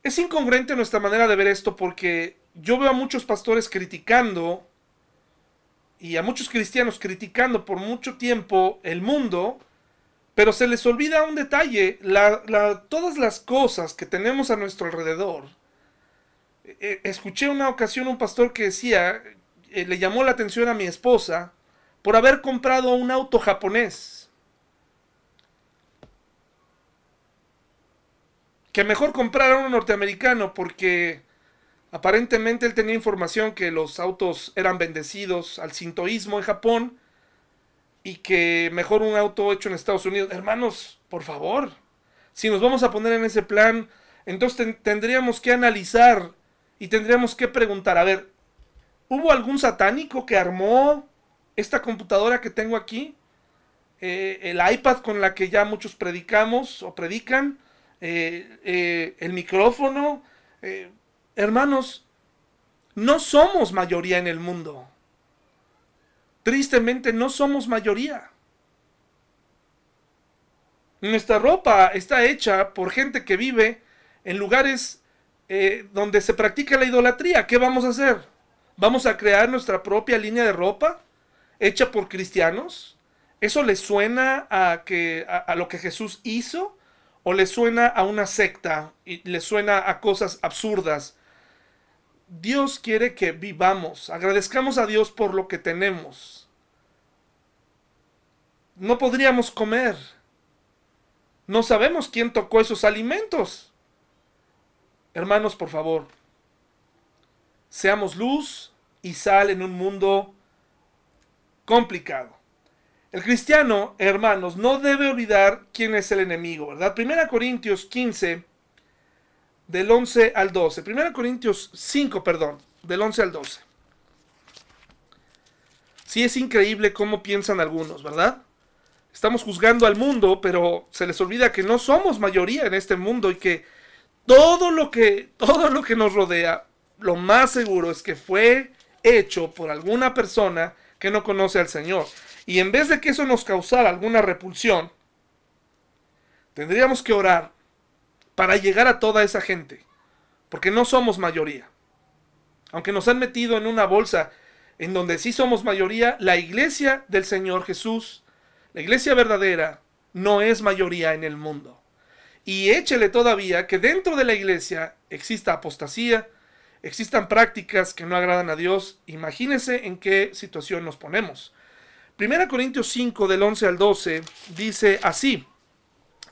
Es incongruente nuestra manera de ver esto porque yo veo a muchos pastores criticando y a muchos cristianos criticando por mucho tiempo el mundo, pero se les olvida un detalle, todas las cosas que tenemos a nuestro alrededor. E, e, escuché una ocasión un pastor que decía, eh, le llamó la atención a mi esposa por haber comprado un auto japonés. Que mejor comprar uno norteamericano porque Aparentemente él tenía información que los autos eran bendecidos al sintoísmo en Japón y que mejor un auto hecho en Estados Unidos. Hermanos, por favor, si nos vamos a poner en ese plan, entonces tendríamos que analizar y tendríamos que preguntar, a ver, ¿hubo algún satánico que armó esta computadora que tengo aquí? Eh, el iPad con la que ya muchos predicamos o predican, eh, eh, el micrófono, Hermanos, no somos mayoría en el mundo. Tristemente no somos mayoría. Nuestra ropa está hecha por gente que vive en lugares eh, donde se practica la idolatría. ¿Qué vamos a hacer? ¿Vamos a crear nuestra propia línea de ropa hecha por cristianos? ¿Eso le suena a, que, a lo que Jesús hizo? ¿O le suena a una secta y le suena a cosas absurdas Dios quiere que vivamos, agradezcamos a Dios por lo que tenemos. No podríamos comer. No sabemos quién tocó esos alimentos. Hermanos, por favor, seamos luz y sal en un mundo complicado. El cristiano, hermanos, no debe olvidar quién es el enemigo, ¿verdad? Primera Corintios 15 del 11 al 12. 1 Corintios 5, perdón, del 11 al 12. Sí es increíble cómo piensan algunos, ¿verdad? Estamos juzgando al mundo, pero se les olvida que no somos mayoría en este mundo y que todo lo que todo lo que nos rodea, lo más seguro es que fue hecho por alguna persona que no conoce al Señor. Y en vez de que eso nos causara alguna repulsión, tendríamos que orar para llegar a toda esa gente, porque no somos mayoría. Aunque nos han metido en una bolsa en donde sí somos mayoría, la iglesia del Señor Jesús, la iglesia verdadera, no es mayoría en el mundo. Y échele todavía que dentro de la iglesia exista apostasía, existan prácticas que no agradan a Dios. Imagínese en qué situación nos ponemos. 1 Corintios 5 del 11 al 12 dice así.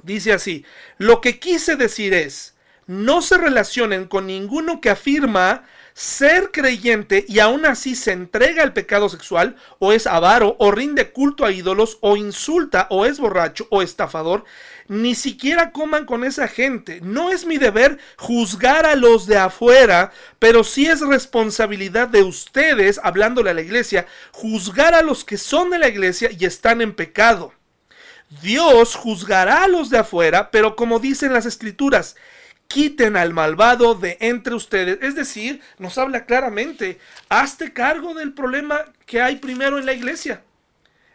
Dice así, lo que quise decir es, no se relacionen con ninguno que afirma ser creyente y aún así se entrega al pecado sexual, o es avaro, o rinde culto a ídolos, o insulta, o es borracho, o estafador, ni siquiera coman con esa gente. No es mi deber juzgar a los de afuera, pero sí es responsabilidad de ustedes, hablándole a la iglesia, juzgar a los que son de la iglesia y están en pecado. Dios juzgará a los de afuera, pero como dicen las escrituras, quiten al malvado de entre ustedes. Es decir, nos habla claramente, hazte cargo del problema que hay primero en la iglesia.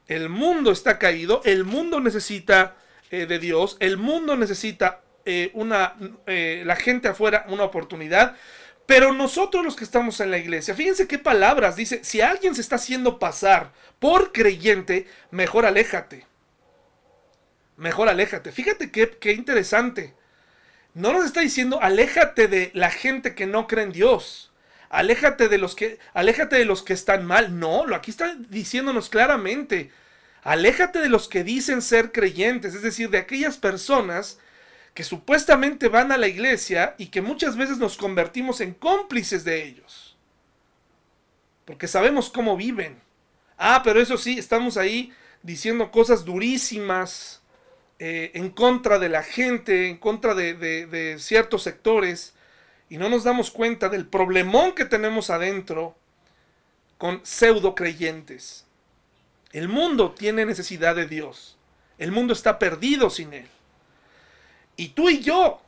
El mundo está caído, el mundo necesita eh, de Dios, el mundo necesita eh, una, eh, la gente afuera una oportunidad. Pero nosotros los que estamos en la iglesia, fíjense qué palabras dice, si alguien se está haciendo pasar por creyente, mejor aléjate mejor aléjate. Fíjate qué, interesante. No nos está diciendo aléjate de la gente que no cree en Dios. Aléjate de los que, aléjate de los que están mal. No, lo aquí está diciéndonos claramente. Aléjate de los que dicen ser creyentes, es decir, de aquellas personas que supuestamente van a la iglesia y que muchas veces nos convertimos en cómplices de ellos. Porque sabemos cómo viven. Ah, pero eso sí, estamos ahí diciendo cosas durísimas eh, en contra de la gente, en contra de, de ciertos sectores, y no nos damos cuenta del problemón que tenemos adentro con pseudo creyentes. El mundo tiene necesidad de Dios. El mundo está perdido sin Él. Y tú y yo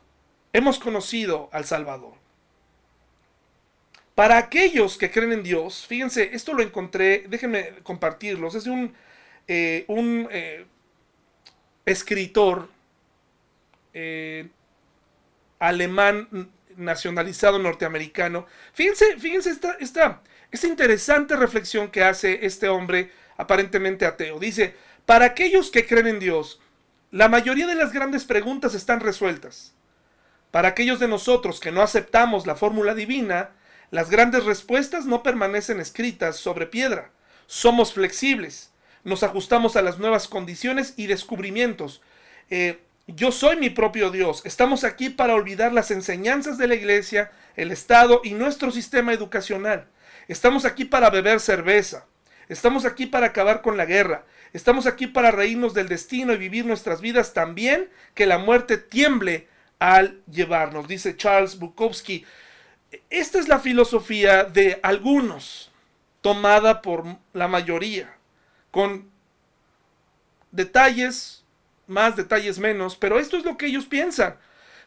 hemos conocido al Salvador. Para aquellos que creen en Dios, fíjense, esto lo encontré, déjenme compartirlos, es un, eh, un eh, escritor eh, alemán nacionalizado norteamericano. Fíjense, fíjense esta, esta, esta interesante reflexión que hace este hombre aparentemente ateo. Dice, para aquellos que creen en Dios, la mayoría de las grandes preguntas están resueltas. Para aquellos de nosotros que no aceptamos la fórmula divina, las grandes respuestas no permanecen escritas sobre piedra. Somos flexibles, nos ajustamos a las nuevas condiciones y descubrimientos. Eh, yo soy mi propio Dios. Estamos aquí para olvidar las enseñanzas de la iglesia, el Estado y nuestro sistema educacional. Estamos aquí para beber cerveza, Estamos aquí para acabar con la guerra. Estamos aquí para reírnos del destino y vivir nuestras vidas también que la muerte tiemble al llevarnos, dice Charles Bukowski. Esta es la filosofía de algunos, tomada por la mayoría, con detalles, más detalles menos, pero esto es lo que ellos piensan.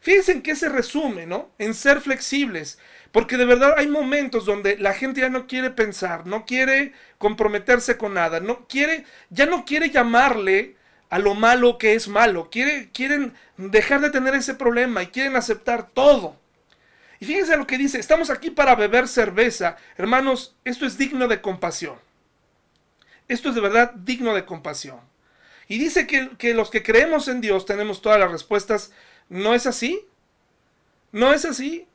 Fíjense en qué se resume, ¿no? En ser flexibles, porque de verdad hay momentos donde la gente ya no quiere pensar, no quiere comprometerse con nada, no quiere, ya no quiere llamarle a lo malo que es malo, quiere, quieren dejar de tener ese problema y quieren aceptar todo. Y fíjense lo que dice, estamos aquí para beber cerveza. Hermanos, esto es digno de compasión. Esto es de verdad digno de compasión. Y dice que, que los que creemos en Dios tenemos todas las respuestas. ¿No es así? ¿No es así?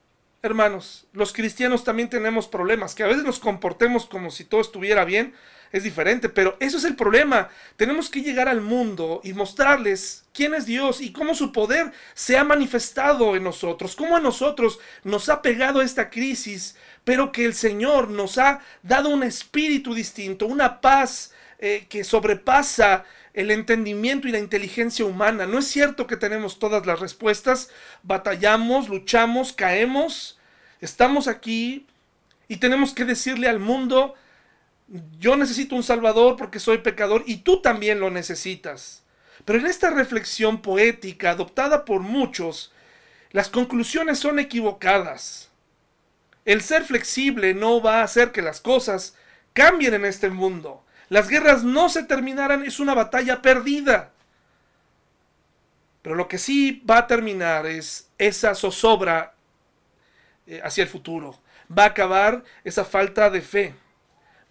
hermanos, los cristianos también tenemos problemas, que a veces nos comportemos como si todo estuviera bien, es diferente, pero eso es el problema. Tenemos que llegar al mundo y mostrarles quién es Dios y cómo su poder se ha manifestado en nosotros, cómo a nosotros nos ha pegado esta crisis, pero que el Señor nos ha dado un espíritu distinto, una paz eh, que sobrepasa el entendimiento y la inteligencia humana. No es cierto que tenemos todas las respuestas, batallamos, luchamos, caemos, estamos aquí y tenemos que decirle al mundo, yo necesito un Salvador porque soy pecador y tú también lo necesitas. Pero en esta reflexión poética adoptada por muchos, las conclusiones son equivocadas. El ser flexible no va a hacer que las cosas cambien en este mundo. Las guerras no se terminarán, es una batalla perdida. Pero lo que sí va a terminar es esa zozobra eh, hacia el futuro. Va a acabar esa falta de fe.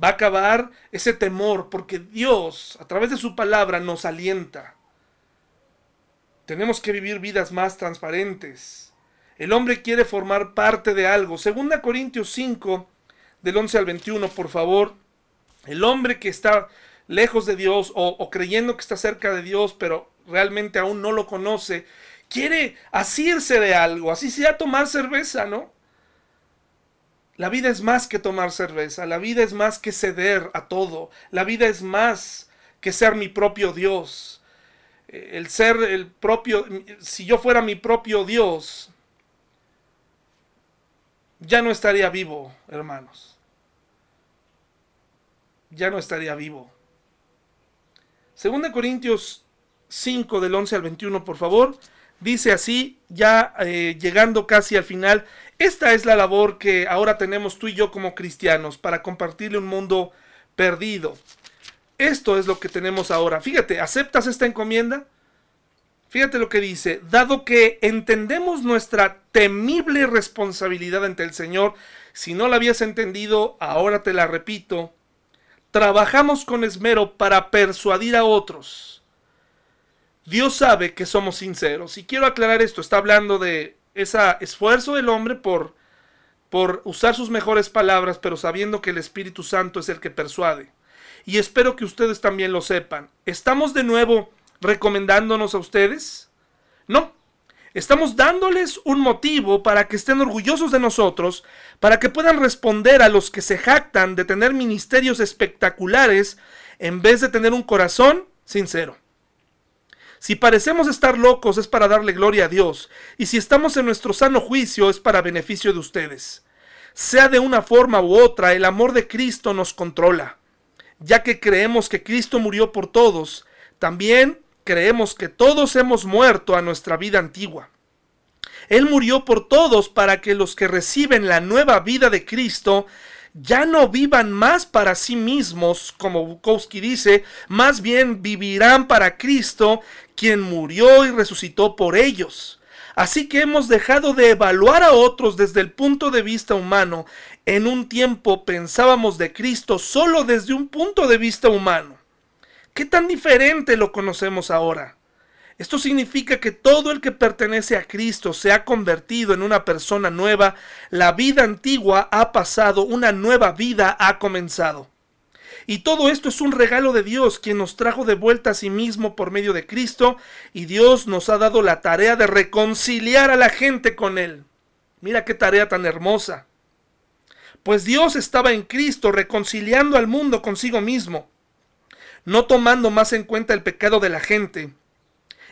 Va a acabar ese temor, porque Dios, a través de su palabra, nos alienta. Tenemos que vivir vidas más transparentes. El hombre quiere formar parte de algo. Segunda Corintios 5, del 11 al 21, por favor. El hombre que está lejos de Dios o, creyendo que está cerca de Dios, pero realmente aún no lo conoce, quiere asirse de algo, así sea tomar cerveza, ¿no? La vida es más que tomar cerveza, la vida es más que ceder a todo, la vida es más que ser mi propio Dios. El ser el propio, si yo fuera mi propio Dios, ya no estaría vivo, hermanos ya no estaría vivo. Segunda Corintios 5 del 11 al 21, por favor. Dice así, ya eh, llegando casi al final, esta es la labor que ahora tenemos tú y yo como cristianos para compartirle un mundo perdido. Esto es lo que tenemos ahora. Fíjate, ¿aceptas esta encomienda? Fíjate lo que dice, dado que entendemos nuestra temible responsabilidad ante el Señor, si no la habías entendido, ahora te la repito, trabajamos con esmero para persuadir a otros. Dios sabe que somos sinceros. Y quiero aclarar esto, está hablando de ese esfuerzo del hombre por, por usar sus mejores palabras, pero sabiendo que el Espíritu Santo es el que persuade. y espero que ustedes también lo sepan. ¿Estamos de nuevo recomendándonos a ustedes? No. Estamos dándoles un motivo para que estén orgullosos de nosotros, para que puedan responder a los que se jactan de tener ministerios espectaculares en vez de tener un corazón sincero. Si parecemos estar locos es para darle gloria a Dios, y si estamos en nuestro sano juicio es para beneficio de ustedes. Sea de una forma u otra, el amor de Cristo nos controla. Ya que creemos que Cristo murió por todos, también creemos que todos hemos muerto a nuestra vida antigua. Él murió por todos para que los que reciben la nueva vida de Cristo ya no vivan más para sí mismos, como Bukowski dice, más bien vivirán para Cristo, quien murió y resucitó por ellos. Así que hemos dejado de evaluar a otros desde el punto de vista humano. En un tiempo pensábamos de Cristo solo desde un punto de vista humano. ¿Qué tan diferente lo conocemos ahora? Esto significa que todo el que pertenece a Cristo se ha convertido en una persona nueva, la vida antigua ha pasado, una nueva vida ha comenzado. Y todo esto es un regalo de Dios, quien nos trajo de vuelta a sí mismo por medio de Cristo, y Dios nos ha dado la tarea de reconciliar a la gente con Él. Mira qué tarea tan hermosa. Pues Dios estaba en Cristo reconciliando al mundo consigo mismo, no tomando más en cuenta el pecado de la gente,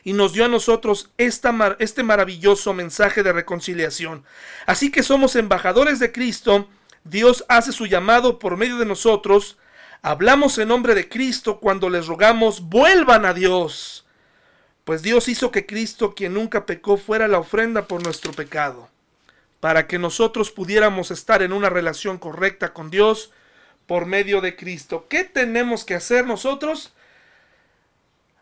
y nos dio a nosotros este maravilloso mensaje de reconciliación. Así que somos embajadores de Cristo, Dios hace su llamado por medio de nosotros, Hablamos en nombre de Cristo cuando les rogamos, vuelvan a Dios. Pues Dios hizo que Cristo, quien nunca pecó, fuera la ofrenda por nuestro pecado, para que nosotros pudiéramos estar en una relación correcta con Dios por medio de Cristo. ¿Qué tenemos que hacer nosotros?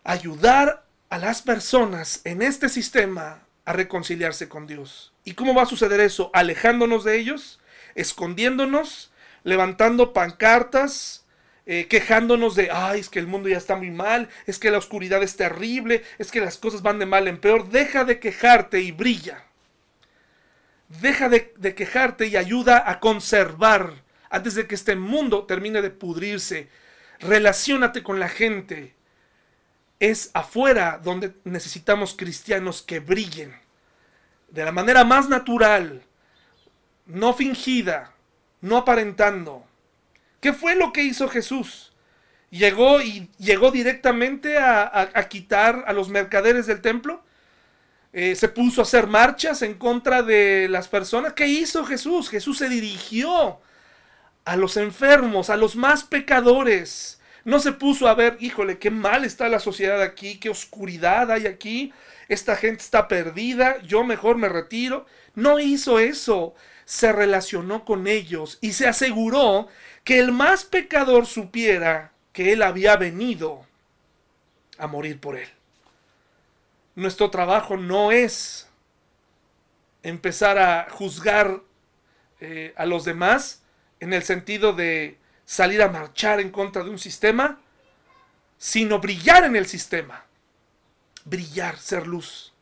Ayudar a las personas en este sistema a reconciliarse con Dios. ¿Y cómo va a suceder eso? Alejándonos de ellos, escondiéndonos, levantando pancartas, eh, quejándonos de, ay, es que el mundo ya está muy mal, es que la oscuridad es terrible, es que las cosas van de mal en peor. Deja de quejarte y brilla. Deja de, de quejarte y ayuda a conservar antes de que este mundo termine de pudrirse. Relaciónate con la gente. Es afuera donde necesitamos cristianos que brillen. De la manera más natural, no fingida, no aparentando ¿Qué fue lo que hizo Jesús? Llegó y llegó directamente a, quitar a los mercaderes del templo. Eh, se puso a hacer marchas en contra de las personas. ¿Qué hizo Jesús? Jesús se dirigió a los enfermos, a los más pecadores. No se puso a ver, híjole, qué mal está la sociedad aquí, qué oscuridad hay aquí, esta gente está perdida, yo mejor me retiro. No hizo eso, se relacionó con ellos y se aseguró que el más pecador supiera que Él había venido a morir por Él. Nuestro trabajo no es empezar a juzgar eh, a los demás en el sentido de salir a marchar en contra de un sistema, sino brillar en el sistema. Brillar, ser luz.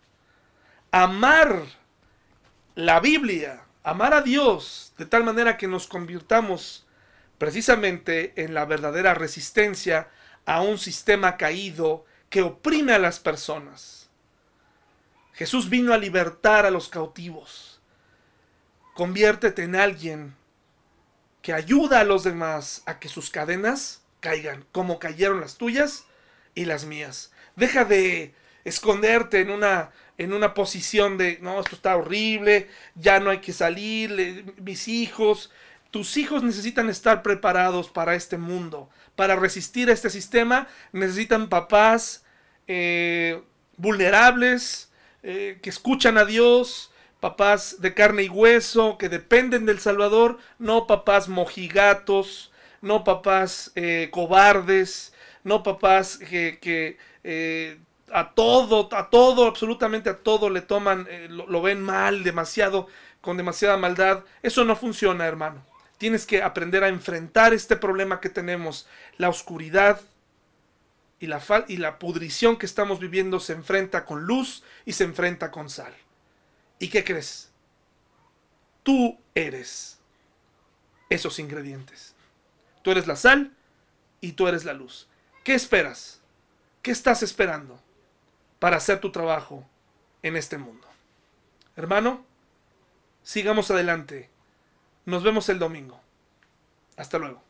Amar la Biblia, amar a Dios de tal manera que nos convirtamos precisamente en la verdadera resistencia a un sistema caído que oprime a las personas. Jesús vino a libertar a los cautivos. Conviértete en alguien que ayuda a los demás a que sus cadenas caigan, como cayeron las tuyas y las mías. Deja de esconderte en una en una posición de no, esto está horrible, ya no hay que salir, mis hijos, tus hijos necesitan estar preparados para este mundo. Para resistir a este sistema necesitan papás eh, vulnerables, eh, que escuchan a Dios, papás de carne y hueso, que dependen del Salvador, no papás mojigatos, no papás eh, cobardes, no papás que, a todo, a todo, absolutamente a todo le toman, lo ven mal, demasiado, con demasiada maldad. Eso no funciona, hermano. Tienes que aprender a enfrentar este problema que tenemos. La oscuridad y la, y la pudrición que estamos viviendo se enfrenta con luz y se enfrenta con sal. ¿Y qué crees? Tú eres esos ingredientes. Tú eres la sal y tú eres la luz. ¿Qué esperas? ¿Qué estás esperando para hacer tu trabajo en este mundo? Hermano, sigamos adelante. Nos vemos el domingo. Hasta luego.